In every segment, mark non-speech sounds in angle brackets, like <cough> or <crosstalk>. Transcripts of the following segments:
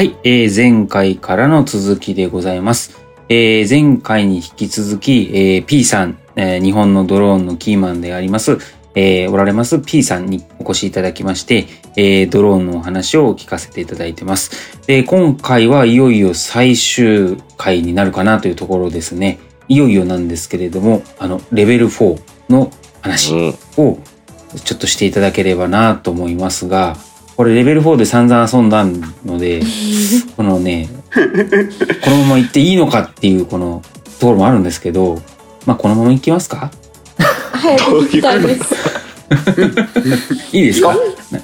はい、えー前回からの続きでございます。えー前回に引き続き、えー P さん、えー日本のドローンのキーマンであります、えーおられます P さんにお越しいただきまして、えードローンのお話を聞かせていただいてます。で、今回はいよいよ最終回になるかなというところですね。いよいよなんですけれども、あの、レベル4の話。うん。をちょっとしていただければなと思いますが、これレベル4で散々遊んだので、<laughs> このね、このまま行っていいのかっていうこのところもあるんですけど、まあこのまま行きますか？早く行きたいです。<laughs> いいですか？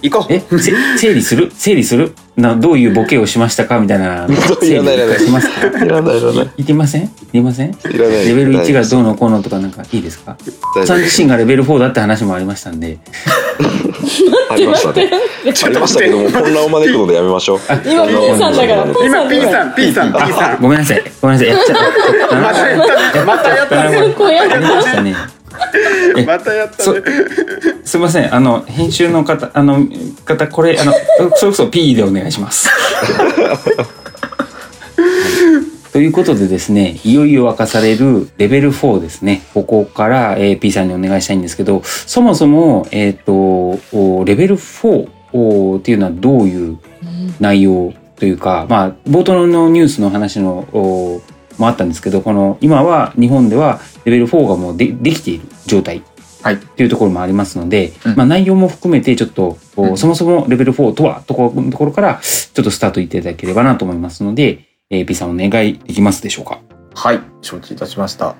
行こう。え、せ整理する？整理する？な、どういうボケをしましたかみたいな整理 <laughs> いらないいらないしますか？いらないいらない。いけません？いりません？いらない。レベル1がどうのこうのとかなんかいいですか？さん自身がレベル4だって話もありましたんで、夫ありましたね。ありましたけども、混乱を招くのでやめましょう。今 P さんだから。今ん P。さん P さん P さんごめんなさい。ごめんなさい。やっちゃった。<laughs> またやったねまたやったね <laughs> こうやっありましたね。またやったそねすみません。あの、編集の方、あの、方、これ、あの、それこそ P でお願いします。はいということでですね、いよいよ明かされるレベル4ですね。ここから、えー P さんにお願いしたいんですけど、そもそも、えっ、と、おレベル4おっていうのはどういう内容というか、まあ、冒頭のニュースの話の、おもあったんですけど、この、今は日本ではレベル4がもうでできている状態はいというところもありますので、うんまあ、内容も含めてちょっと、おうんそもそもレベル4とはところところからちょっとスタートいただければなと思いますので、えー、P さんお願いできますでしょうか？はい、承知いたしました。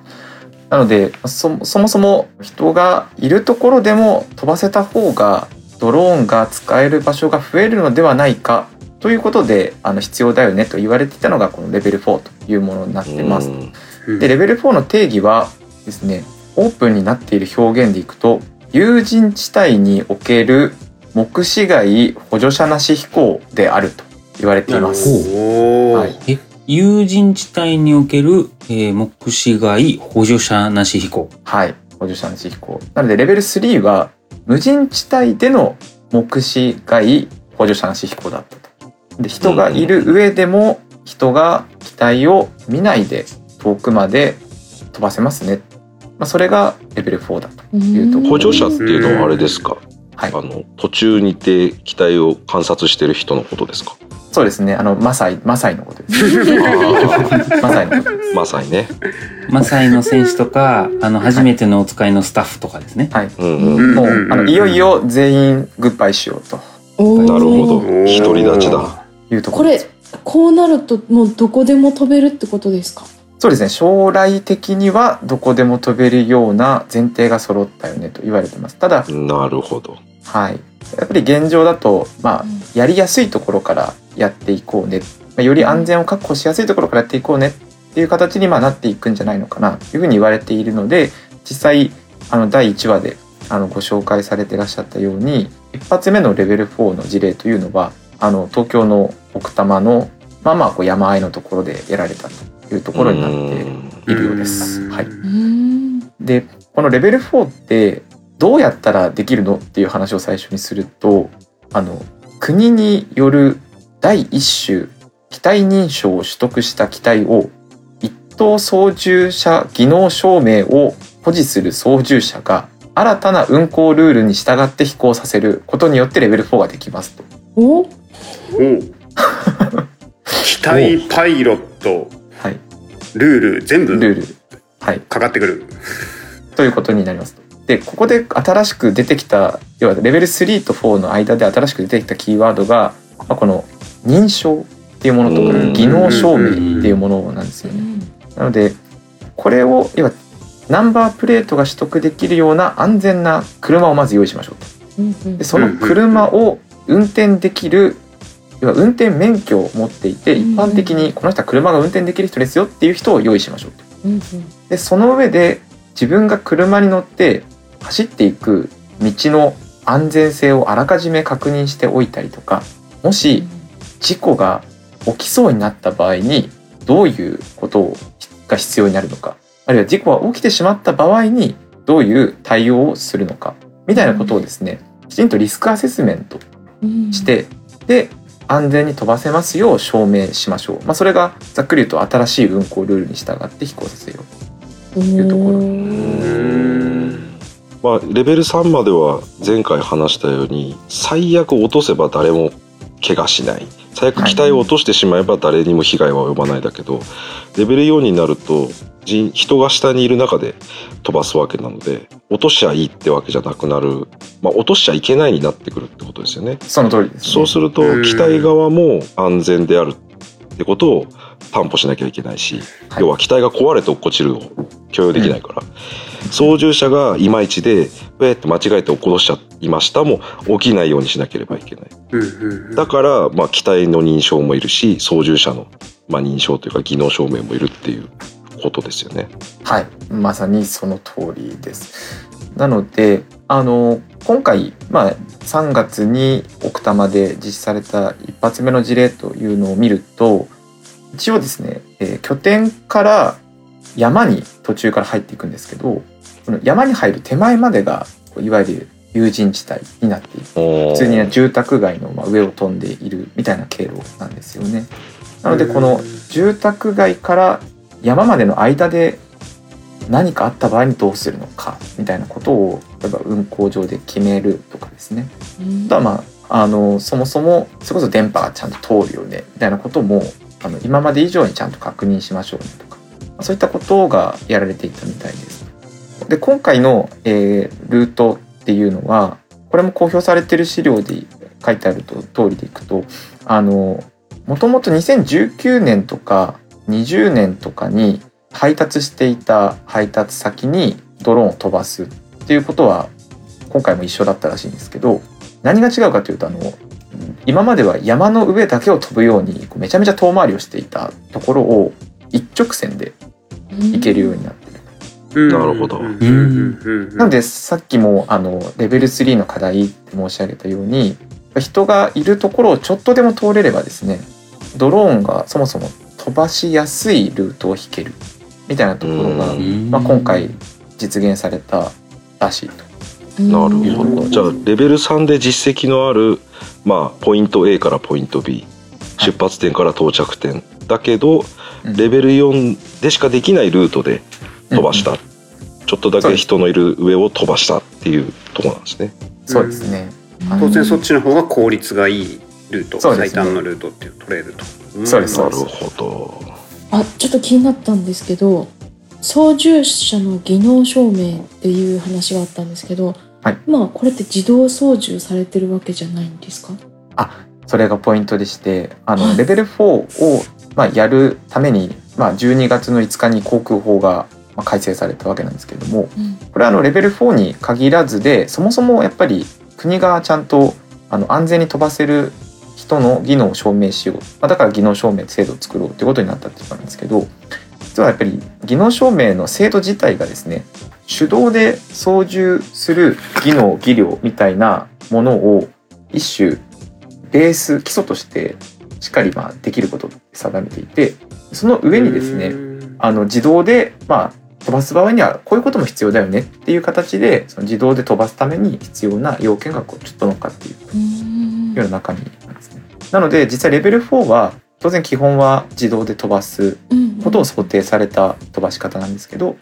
なのでそそもそも人がいるところでも飛ばせた方がドローンが使える場所が増えるのではないかということであの必要だよねと言われていたのがこのレベル4というものになってます。うんでレベル4の定義はですねオープンになっている表現でいくと有人地帯における目視外補助者なし飛行であると言われています。はいえ、有人地帯における、えー目視外補助者なし飛行。はい、補助者なし飛行。なのでレベル3は無人地帯での目視外補助者なし飛行だったと。で人がいる上でも人が機体を見ないで遠くまで飛ばせますね。まあ、それがレベル4だというところ。補助者っていうのはあれですか？はいあの途中にて機体を観察してる人のことですか？そうですね。あのマサイマサイのことです。マサイのことです。まさにね。マサイの選手とか、あの、初めてのお使いのスタッフとかですね。はい。うんうん。うんもうあのいよいよ全員グッバイしようとなるほど。独り立ちだ。いうとここれろです。こうなるともうどこでも飛べるってことですか？そうですね。将来的にはどこでも飛べるような前提が揃ったよねと言われてます。ただ、なるほど。はい、やっぱり現状だと、まあ、やりやすいところからやっていこうね、まあ、より安全を確保しやすいところからやっていこうねっていう形にまあなっていくんじゃないのかなというふうに言われているので実際あの第1話であのご紹介されてらっしゃったように一発目のレベル4の事例というのはあの東京の奥多摩のまあまあこう山あいのところでやられたというところになっているようです。うんはい。でこのレベル4ってどうやったらできるのっていう話を最初にするとあの国による第一種機体認証を取得した機体を一等操縦者技能証明を保持する操縦者が新たな運行ルールに従って飛行させることによってレベル4ができますと。おおう <laughs> 機体パイロットはい、ルール全部ルール、はい、かかってくるということになりますと。でここで新しく出てきた要はレベル3と4の間で新しく出てきたキーワードが、まあ、この認証っていうものとうん技能証明っていうものなんですよね。なのでこれを要はナンバープレートが取得できるような安全な車をまず用意しましょうと。でその車を運転できる要は運転免許を持っていてうん一般的にこの人は車が運転できる人ですよっていう人を用意しましょうと。うんうん。でその上で自分が車に乗って走っていく道の安全性をあらかじめ確認しておいたりとかもし事故が起きそうになった場合にどういうことが必要になるのかあるいは事故が起きてしまった場合にどういう対応をするのかみたいなことをですねきちんとリスクアセスメントうん。してで安全に飛ばせますよう証明しましょう、まあ、それがざっくり言うと新しい運航ルールに従って飛行させよう。いうところ。まあ、レベル3までは前回話したように最悪落とせば誰も怪我しない最悪機体を落としてしまえば誰にも被害は及ばないだけど、レベル4になると人人が下にいる中で飛ばすわけなので落としちゃいいってわけじゃなくなる、まあ、落としちゃいけないになってくるってことですよね。その通りです、ね、そうするとうん。機体側も安全であるってことを担保しなきゃいけないし、はい。要は機体が壊れて落っこちるを許容できないから、操縦者がいまいちで「ウェーって間違えて落っことしちゃいました」も起きないようにしなければいけない。だから、まあ、機体の認証もいるし操縦者の、まあ、認証というか技能証明もいるっていうことですよね。はい、まさにその通りです。なので、あの今回まあ3月に奥多摩で実施された一発目の事例というのを見ると、一応ですね、えー拠点から山に途中から入っていくんですけど、この山に入る手前までがこういわゆる有人地帯になっている。普普通にね住宅街のまあ上を飛んでいるみたいな経路なんですよね。なのでこの住宅街から山までの間で何かあった場合にどうするのかみたいなことを例えば運行上で決めるとかですね。あとはまああのそもそもそれこそ電波がちゃんと通るよねみたいなこともあの今まで以上にちゃんと確認しましょうねとかそういったことがやられていたみたいです。で今回の、えールートっていうのはこれも公表されてる資料で書いてあると通りでいくとあのもともと2019年とか20年とかに配達していた配達先にドローンを飛ばすっていうことは今回も一緒だったらしいんですけど何が違うかというとあの今までは山の上だけを飛ぶようにめちゃめちゃ遠回りをしていたところを一直線で行けるようになってなるほど。なのでさっきもあのレベル3の課題って申し上げたように人がいるところをちょっとでも通れればですねドローンがそもそも飛ばしやすいルートを引けるみたいなところが、うん。まあ、今回実現されたらしいと。なるほうん。ど。じゃあレベル3で実績のある、まあ、ポイント A からポイント B はい。出発点から到着点だけど、うん。レベル4でしかできないルートで飛ばした、ちょっとだけ人のいる上を飛ばしたっていうところなんですね。そうですね。当然そっちの方が効率がいいルート、そうですね。最短のルートっていう取れると、ん。そうです。なるほど。あちょっと気になったんですけど操縦者の技能証明っていう話があったんですけど、はい。まあこれって自動操縦されてるわけじゃないんですか？それがポイントでしてあのはい。レベル4を、まあ、やるために、まあ、12月の5日に航空法がまあ改正されたわけなんですけれどもうん。これはあのレベル4に限らずでそもそもやっぱり国がちゃんとあの安全に飛ばせる人の技能を証明しよう、まあ、だから技能証明制度を作ろうということになったっていうことなんですけど実はやっぱり技能証明の制度自体がですね手動で操縦する技能技量みたいなものを一種ベース基礎としてしっかりまあできることを定めていてその上にですねうんあの自動でまあ飛ばす場合にはこういうことも必要だよねっていう形でその自動で飛ばすために必要な要件がこうちょっと乗っかっているうんような中身なんですね。なので実際レベル4は当然基本は自動で飛ばすうんことを想定された飛ばし方なんですけどやっ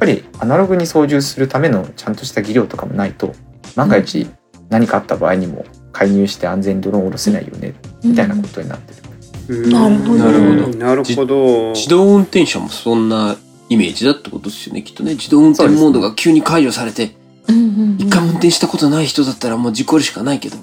ぱりアナログに操縦するためのちゃんとした技量とかもないと万が一何かあった場合にも介入して安全にドローンを下ろせないよねみたいなことになってる。うん。なるほど。なるほどなるほど。自動運転車もそんなイメージだってことですよね。きっとね自動運転モードが急に解除されてうんうんうん一回も運転したことない人だったらもう事故るしかないけど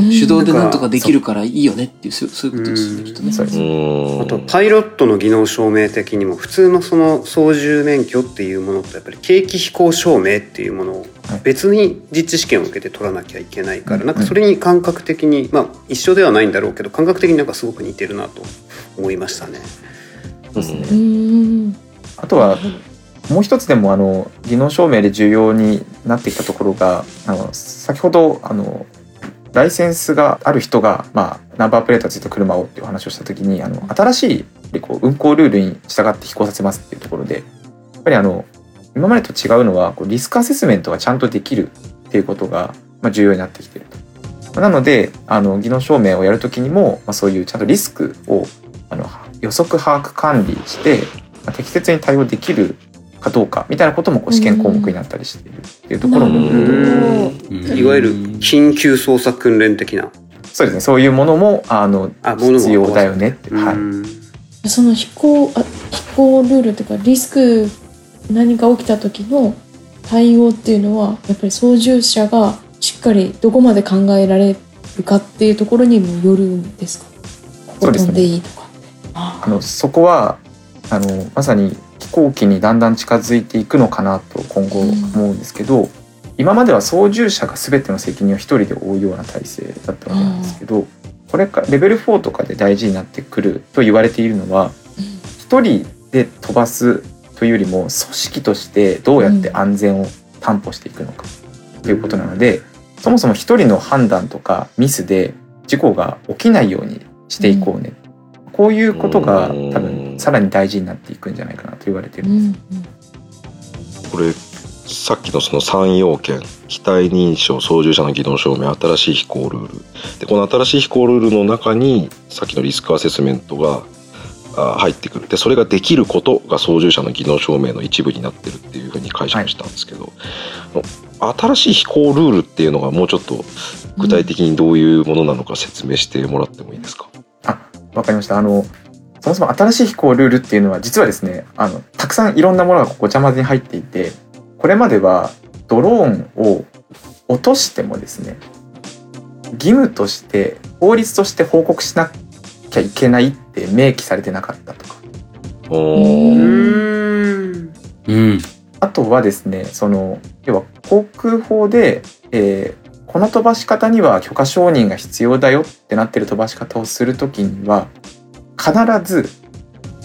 うん。手動でなんとかできるからいいよねっていうそういうことですよねうん。きっとね。あとパイロットの技能証明的にも普通のその操縦免許っていうものとやっぱり景気飛行証明っていうものをはい。別に実地試験を受けて取らなきゃいけないからうん。なんかそれに感覚的にまあ一緒ではないんだろうけど感覚的になんかすごく似てるなと思いましたね。そうですね。うんあとはもう一つでもあの技能証明で重要になってきたところがあの先ほどあのライセンスがある人が、まあ、ナンバープレートがついた車をっていう話をした時にあの新しいでこう運行ルールに従って飛行させますっていうところでやっぱりあの今までと違うのはこうリスクアセスメントがちゃんとできるっていうことが、まあ、重要になってきていると。なのであの技能証明をやるときにも、まあ、そういうちゃんとリスクをあの予測把握管理して、まあ、適切に対応できるかどうかみたいなこともこう試験項目になったりしているっていうところなも、いわゆる緊急操作訓練的な。そうですね。そういうものもあの必要だよねって、はい、うんその飛行あ飛行ルールっていうかリスク何か起きた時の対応っていうのはやっぱり操縦者がしっかりどこまで考えられるかっていうところにもよるんですか？そうですね。飛んでいいとか。ああのそこはあのまさに飛行機にだんだん近づいていくのかなと今後思うんですけど、今までは操縦者が全ての責任を一人で負うような体制だったわけなんですけど、これかレベル4とかで大事になってくると言われているのは一人で飛ばすというよりも組織としてどうやって安全を担保していくのかということなので、そもそも一人の判断とかミスで事故が起きないようにしていこうね、こういうことがうん。多分さらに大事になっていくんじゃないかなと言われてるうんんです。うんこれさっきのその3要件機体認証操縦者の技能証明新しい飛行ルール。でこの新しい飛行ルールの中にさっきのリスクアセスメントがあ入ってくる。でそれができることが操縦者の技能証明の一部になってるっていうふうに解釈したんですけど、新しい飛行ルールっていうのがもうちょっと具体的にどういうものなのか説明してもらってもいいですか、わかりました。あのそもそも新しい飛行ルールっていうのは実はですねあのたくさんいろんなものがごちゃ混ぜに入っていてこれまではドローンを落としてもですね義務として法律として報告しなきゃいけないって明記されてなかったとかおうーんうん。あとはですねその要は航空法で、えーこの飛ばし方には許可承認が必要だよってなってる飛ばし方をするときには必ず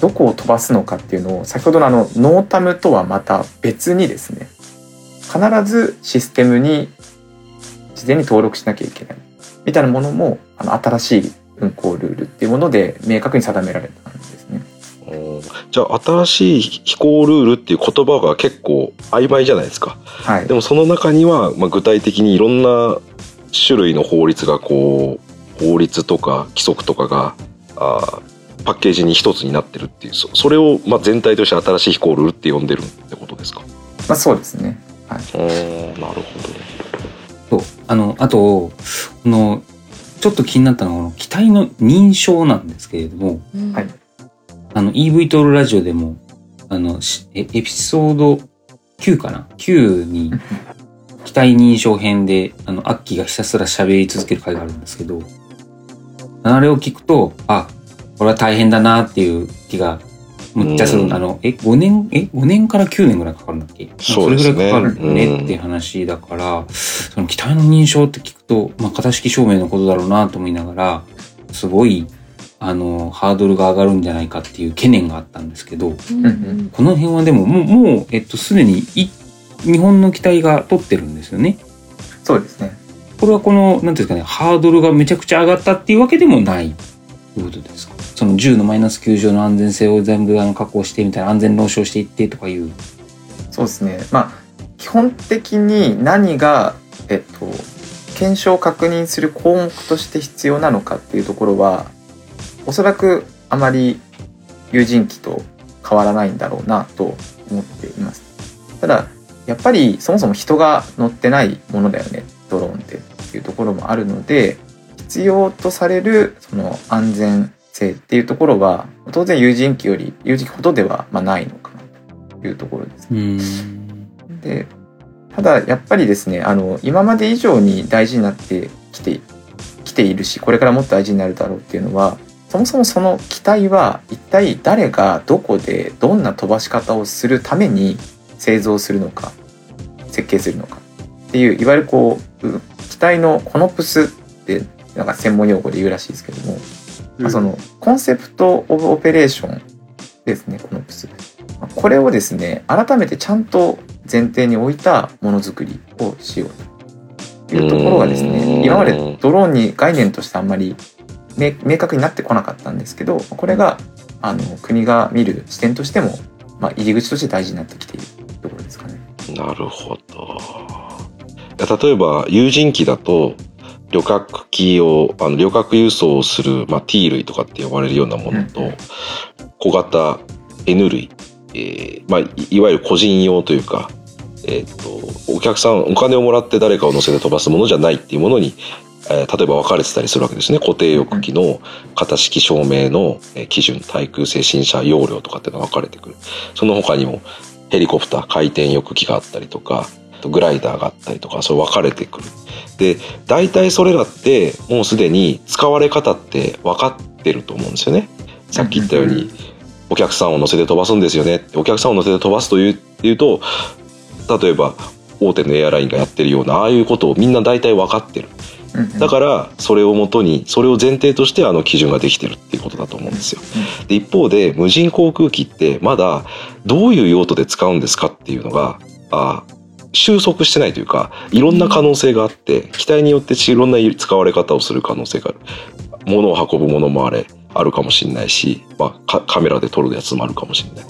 どこを飛ばすのかっていうのを先ほどのあの NOTAM とはまた別にですね必ずシステムに事前に登録しなきゃいけないみたいなものもあの新しい運行ルールっていうもので明確に定められた。じゃあ新しい飛行ルールっていう言葉が結構曖昧じゃないですか。はい。で、もその中には、まあ、具体的にいろんな種類の法律がこう法律とか規則とかがあーパッケージに一つになってるっていうそそれを、まあ、全体として新しい飛行ルールって呼んでるってことですか？まあ、そうですね。はい、うんなるほそう。あの、あと、この、ちょっと気になったのは、この機体の認証なんですけれども、うん。はいあの、EV トールラジオでも、あの、エピソード9かな ?9 に、機体認証編で、あの、アッキーがひたすら喋り続ける回があるんですけど、あれを聞くと、あ、これは大変だなっていう気が、むっちゃする。うんあの、え、5年、え、5年から9年ぐらいかかるんだっけ？そうですねそれぐらいかかるうんねっていう話だから、その機体の認証って聞くと、まあ、型式証明のことだろうなと思いながら、すごい、あの、ハードルが上がるんじゃないかっていう懸念があったんですけど、うんうんこの辺はでも、もう、もう、えっと、すでにい、日本の機体が取ってるんですよね。そうですね。これはこの、なんていうんですかね、ハードルがめちゃくちゃ上がったっていうわけでもないということですか？その10のマイナス9乗の安全性を全部あの確保してみたいな安全論証していってとかいう。そうですね。まあ基本的に何がえっと検証を確認する項目として必要なのかっていうところはおそらくあまり有人機と変わらないんだろうなと思っています。ただやっぱりそもそも人が乗ってないものだよねドローンってっていうところもあるので必要とされるその安全性っていうところは当然有人機より有人機ほどではまあないのかなというところです。うん。でただやっぱりですねあの今まで以上に大事になってきてきているしこれからもっと大事になるだろうっていうのはそもそもその機体は一体誰がどこでどんな飛ばし方をするために製造するのか設計するのかっていういわゆるこうう機体のコノプスってなんか専門用語で言うらしいですけども、まあ、そのコンセプト・オブ・オペレーションですねコノプス。まあこれをですね改めてちゃんと前提に置いたものづくりをしようというところがですうん。ね今までドローンに概念としてあんまり明明確になってこなかったんですけどこれがあの国が見る視点としても、まあ、入り口として大事になってきているところですかね。どなるほど例えば有人機だと旅客機を、あの、旅客輸送をする、まあ、T 類とかって呼ばれるようなものと、うん小型 N 類、えーまあ、いいわゆる個人用というか、えっ、と、お客さん、お金をもらって誰かを乗せて飛ばすものじゃないっていうものに、えー例えば分かれてたりするわけですね。固定翼機の型式証明のえー基準、対空性新車容量とかっていうのが分かれてくる。その他にも、ヘリコプター、回転翼機があったりとか、グライダーがあったりとか、そう分かれてくる。で、大体それらって、もうすでに使われ方って分かってると思うんですよね。さっき言ったように、お客さんを乗せて飛ばすんですよね。お客さんを乗せて飛ばすという、っていうと、例えば、大手のエアラインがやってるような、ああいうことをみんな大体分かってる。だから、それをもとに、それを前提としてあの基準ができてるっていうことだと思うんですよ。で、一方で、無人航空機って、まだ、どういう用途で使うんですかっていうのが、あ収束してないというか、いろんな可能性があって、機体によっていろんな使われ方をする可能性がある。物を運ぶものもあれ、あるかもしれないし、まあ、カカメラで撮るやつもあるかもしれない。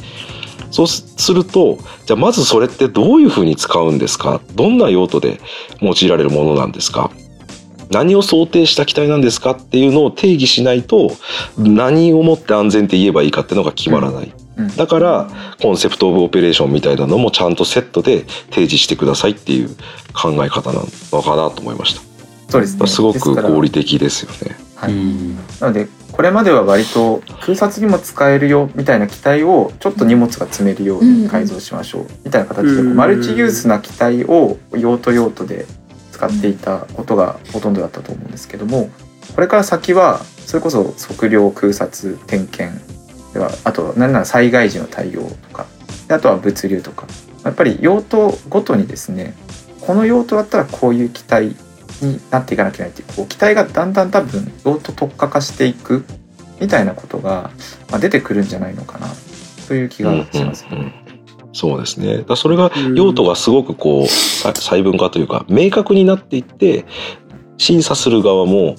そうすすると、じゃあまずそれってどういうふうに使うんですか？どんな用途で用いられるものなんですか？何を想定した機体なんですかっていうのを定義しないと、何をもって安全って言えばいいかっていうのが決まらない。うん。だから、コンセプトオブオペレーションみたいなのもちゃんとセットで提示してくださいっていう考え方なのかなと思いました。そうですね。すごく合理的ですよね。はい。うん。なのでこれまでは割と空撮にも使えるよみたいな機体をちょっと荷物が積めるように改造しましょう。みたいな形でマルチユースな機体を用途用途で使っていたことがほとんどだったと思うんですけどもこれから先はそれこそ測量空撮点検ではあと何なら災害時の対応とかあとは物流とかやっぱり用途ごとにですねこの用途だったらこういう機体になっていかなきゃいけないっていうこう機体がだんだん多分用途特化化していくみたいなことが、出てくるんじゃないのかなという気がします。うんうんうんそうですね。だそれが用途がすごくこうさ細分化というか明確になっていって審査する側も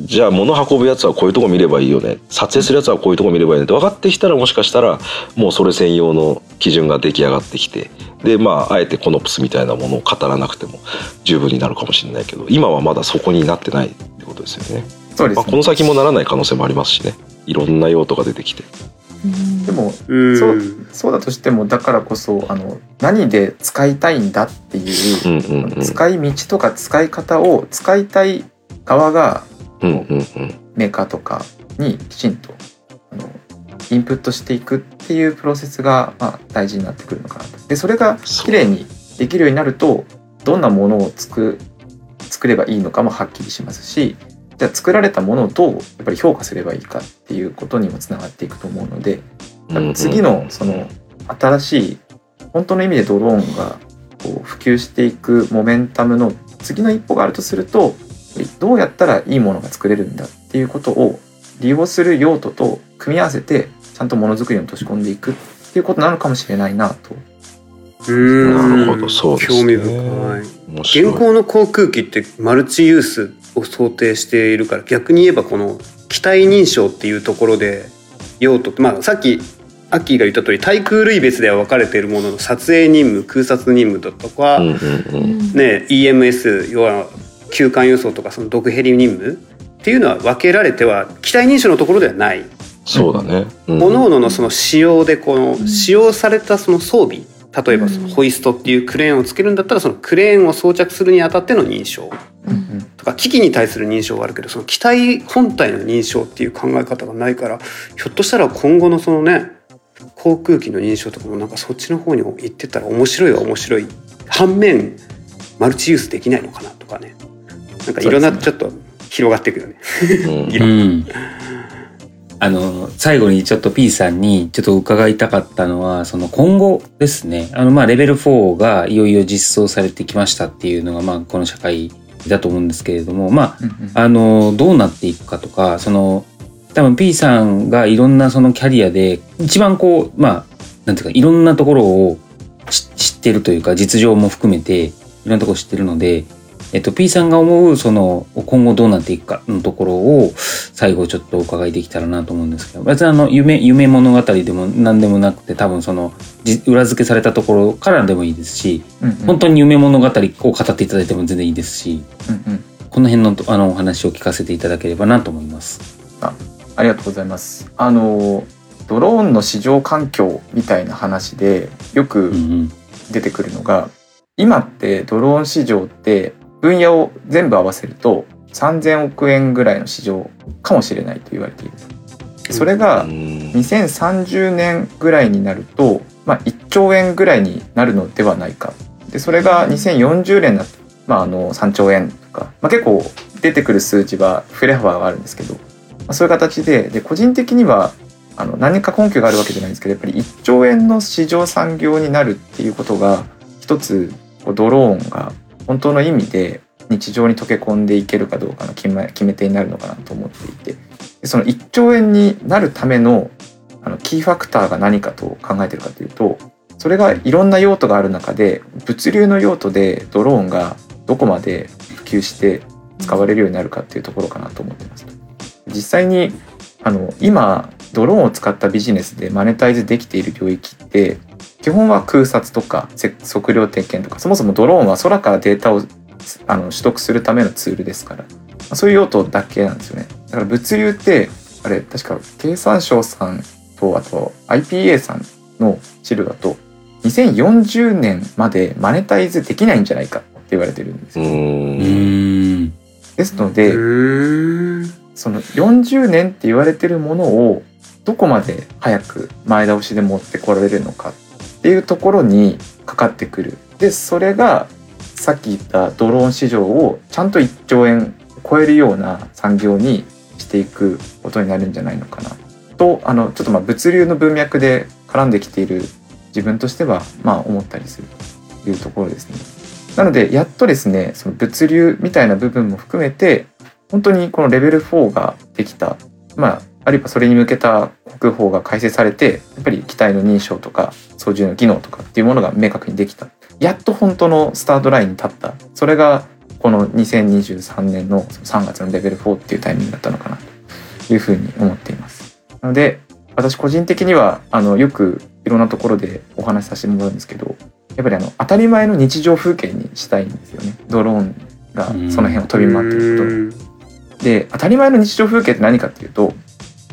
じゃあ物運ぶやつはこういうとこ見ればいいよね撮影するやつはこういうとこ見ればいいねって分かってきたらもしかしたらもうそれ専用の基準が出来上がってきてでまああえてコノプスみたいなものを語らなくても十分になるかもしれないけど今はまだそこになってないってことですよね。まあ、そうですねこの先もならない可能性もありますしねいろんな用途が出てきて。でもうん。そうそうだとしてもだからこそあの何で使いたいんだっていう使い道とか使い方を使いたい側がメーカーとかにきちんとあのインプットしていくっていうプロセスが、まあ、大事になってくるのかなと。でそれがそう。綺麗にできるようになるとどんなものを作作ればいいのかもはっきりしますしじゃあ作られたものをどうやっぱり評価すればいいかっていうことにもつながっていくと思うので次のその新しい本当の意味でドローンがこう普及していくモメンタムの次の一歩があるとするとどうやったらいいものが作れるんだっていうことを利用する用途と組み合わせてちゃんとものづくりに落とし込んでいくっていうことなのかもしれないなと。うん。なるほどそうですね。興味深い。現行の航空機ってマルチユースを想定しているから逆に言えばこの機体認証っていうところで用途ってまあさっきアッキーが言った通り対空類別では分かれているものの撮影任務空撮任務だとか、うんうんうん。ね、EMS 要は急間輸送とかその毒ヘリ任務っていうのは分けられては機体認証のところではない。そうだね。うん。各々のその使用でこの使用されたその装備例えばそのホイストっていうクレーンをつけるんだったらそのクレーンを装着するにあたっての認証。うんとか機器に対する認証はあるけどその機体本体の認証っていう考え方がないからひょっとしたら今後のそのね航空機の認証とかもなんかそっちの方に行ってったら面白いは面白い。反面マルチユースできないのかなとかね。なんかいろんなちょっと広がっていくよね。<laughs> あの、最後にちょっと P さんにちょっと伺いたかったのは、その今後ですね。あの、まあ、レベル4がいよいよ実装されてきましたっていうのが、まあ、この社会だと思うんですけれども、まあ、うんうん。あの、どうなっていくかとか、その、多分 P さんがいろんなそのキャリアで、一番こう、まあ、なんていうか、いろんなところを知知ってるというか、実情も含めて、いろんなところ知ってるので、えっと、P さんが思う、その、今後どうなっていくかのところを、最後ちょっとお伺いできたらなと思うんですけど、別にあの、夢、夢物語でも何でもなくて、多分その、じ裏付けされたところからでもいいですし、うんうん本当に夢物語を語っていただいても全然いいですし、うんうんこの辺のとあのお話を聞かせていただければなと思います。ありがとうございます。あのドローンの市場環境みたいな話でよくうんうん出てくるのが、今ってドローン市場って分野を全部合わせると3000億円ぐらいの市場かもしれないと言われている。それがうん。2030年ぐらいになると、まあ、1兆円ぐらいになるのではないか。でそれが2040年になって、まあ、あの3兆円とか、まあ、結構出てくる数値は振れ幅があるんですけど、まあ、そういう形でで個人的にはあの何か根拠があるわけじゃないんですけどやっぱり1兆円の市場産業になるっていうことが一つこうドローンが本当の意味で日常に溶け込んでいけるかどうかの決め決め手になるのかなと思っていてその1兆円になるためのあのキーファクターが何かと考えてるかというとそれがいろんな用途がある中で物流の用途でドローンがどこまで普及して使われるようになるかっていうところかなと思ってます。実際にあの今ドローンを使ったビジネスでマネタイズできている領域って基本は空撮とかせ測量点検とかそもそもドローンは空からデータをあの取得するためのツールですから。まあそういう用途だけなんですよね。だから物流ってあれ確か経産省さんとあと IPA さんの資料だと2040年までマネタイズできないんじゃないかって言われてるんですうよ。ですのうで、その40年って言われてるものをどこまで早く前倒しで持ってこられるのかっていうところにかかってくる。でそれがさっき言ったドローン市場をちゃんと1兆円超えるような産業にしていくことになるんじゃないのかなとあのちょっとまあ物流の文脈で絡んできている自分としてはまあ思ったりするというところですね。なのでやっとですねその物流みたいな部分も含めて本当にこのレベル4ができた、まあ、あるいはそれに向けた国法が改正されてやっぱり機体の認証とか操縦の技能とかっていうものが明確にできた。やっと本当のスタートラインに立った。それがこの2023年の3月のレベル4っていうタイミングだったのかなというふうに思っています。なので私個人的にはあのよくいろんなところでお話しさせてもらうんですけどやっぱりあの当たり前の日常風景にしたいんですよね。ドローンがその辺を飛び回ってること。で当たり前の日常風景って何かっていうと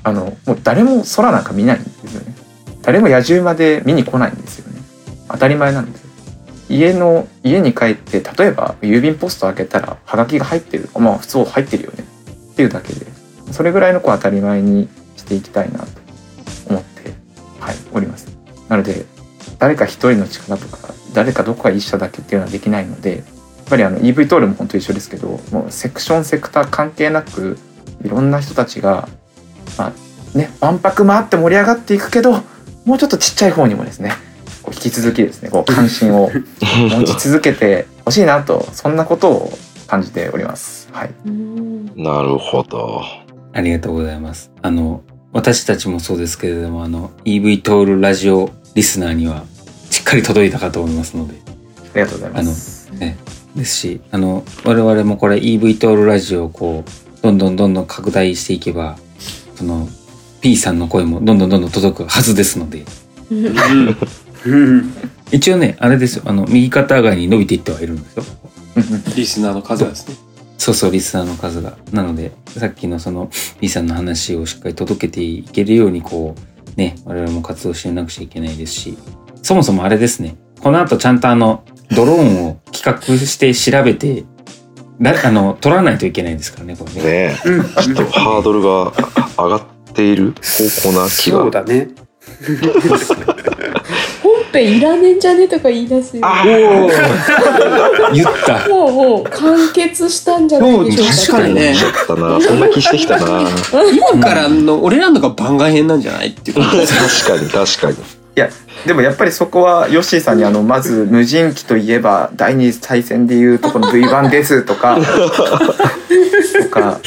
あのもう誰も空なんか見ないんですよね。誰も野獣まで見に来ないんですよね。当たり前なんです家の家に帰って例えば郵便ポスト開けたらハガキが入ってる。まあ普通入ってるよね。っていうだけで。それぐらいのこう当たり前にしていきたいなと思ってはいおります。なので誰か一人の力とか誰かどこか一社だけっていうのはできないのでやっぱりあの EV トールも本当一緒ですけどもうセクションセクター関係なくいろんな人たちがまあね万博回って盛り上がっていくけどもうちょっとちっちゃい方にもですねこう引き続きですねこう関心を <laughs> 持ち続けてほしいなとそんなことを感じております。はい、うんなるほど。ありがとうございます。あの、私たちもそうですけれども、あの、EV トールラジオリスナーにはしっかり届いたかと思いますので、ありがとうございます。ね、ですし、あの、我々もこれ EV トールラジオをこう、どんどんどんどん拡大していけば、その、P さんの声もどんどんどんどん届くはずですので、うん一応ね、あれですよ、あの、右肩上がりに伸びていってはいるんですよ。リスナーの数がですね。そうそう、リスナーの数が。なので、さっきのその P さんの話をしっかり届けていけるように、こう、ね、我々も活動してなくちゃいけないですし、そもそもあれですね、この後ちゃんとあの、ドローンを企画して調べて、なあの、取らないといけないですからね、これね。ねえ、うんちょっとハードルが上がっている方向な気が。そうだね <laughs> 本編いらねえんじゃねとか言い出すよあおお言った。もうもう完結したんじゃないでしょうか確かにねだったな。そんな気してきたな。<laughs> 今からの、俺らのが番外編なんじゃないっていう <laughs> 確かに確かに。いやでもやっぱりそこはヨッシーさんにあのまず無人機といえば第二次大戦でいうとこの V1 ですとかとか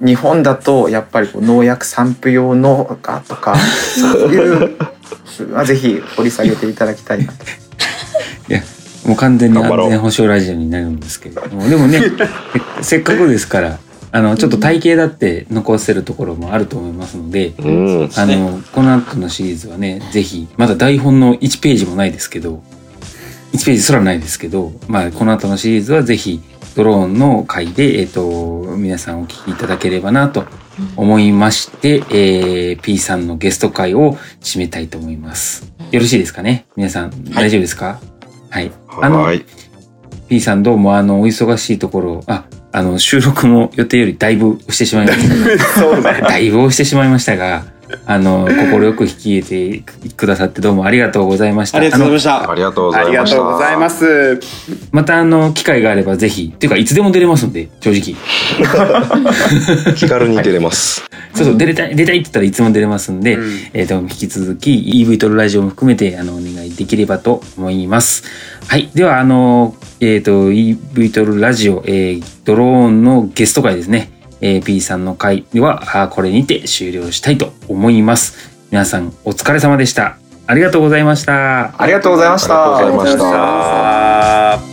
日本だとやっぱりこう農薬散布用のがとか <laughs> そういうまあぜひ掘り下げていただきたいなと。もう完全に安全保障ラジオになるんですけれども、でもね、せ <laughs> せっかくですから、あの、ちょっと体型だって残せるところもあると思いますので、うん。あの、この後のシリーズはね、ぜひ、まだ台本の1ページもないですけど、1ページすらないですけど、まあ、この後のシリーズはぜひ、ドローンの回で、えっ、と、皆さんお聞きいただければなと思いまして、えー、P さんのゲスト会を締めたいと思います。よろしいですかね？皆さん、大丈夫ですか？はい。あのは、い。P さんどうもあの、お忙しいところ、あ、あの、収録も予定よりだいぶ押してしまいました。<laughs> だいぶ押してしまいましたが、あの、快く引き入れてくださってどうもありがとうございました。ありがとうございました。ありがとうございました。とうございま。す。またあの、機会があればぜひ、っていうかいつでも出れますんで、正直。気軽に出れます。<laughs> そうそう、出れたい、出たいって言ったらいつも出れますんで、うんえっ、と、引き続き EV トルラジオも含めて、あの、お願いできればと思います。はい。では、あの、えっ、と、EV トルラジオ、えードローンのゲスト会ですね。えー P さんの回では、あーこれにて終了したいと思います。皆さん、お疲れ様でした。ありがとうございました。ありがとうございましたありがとうございました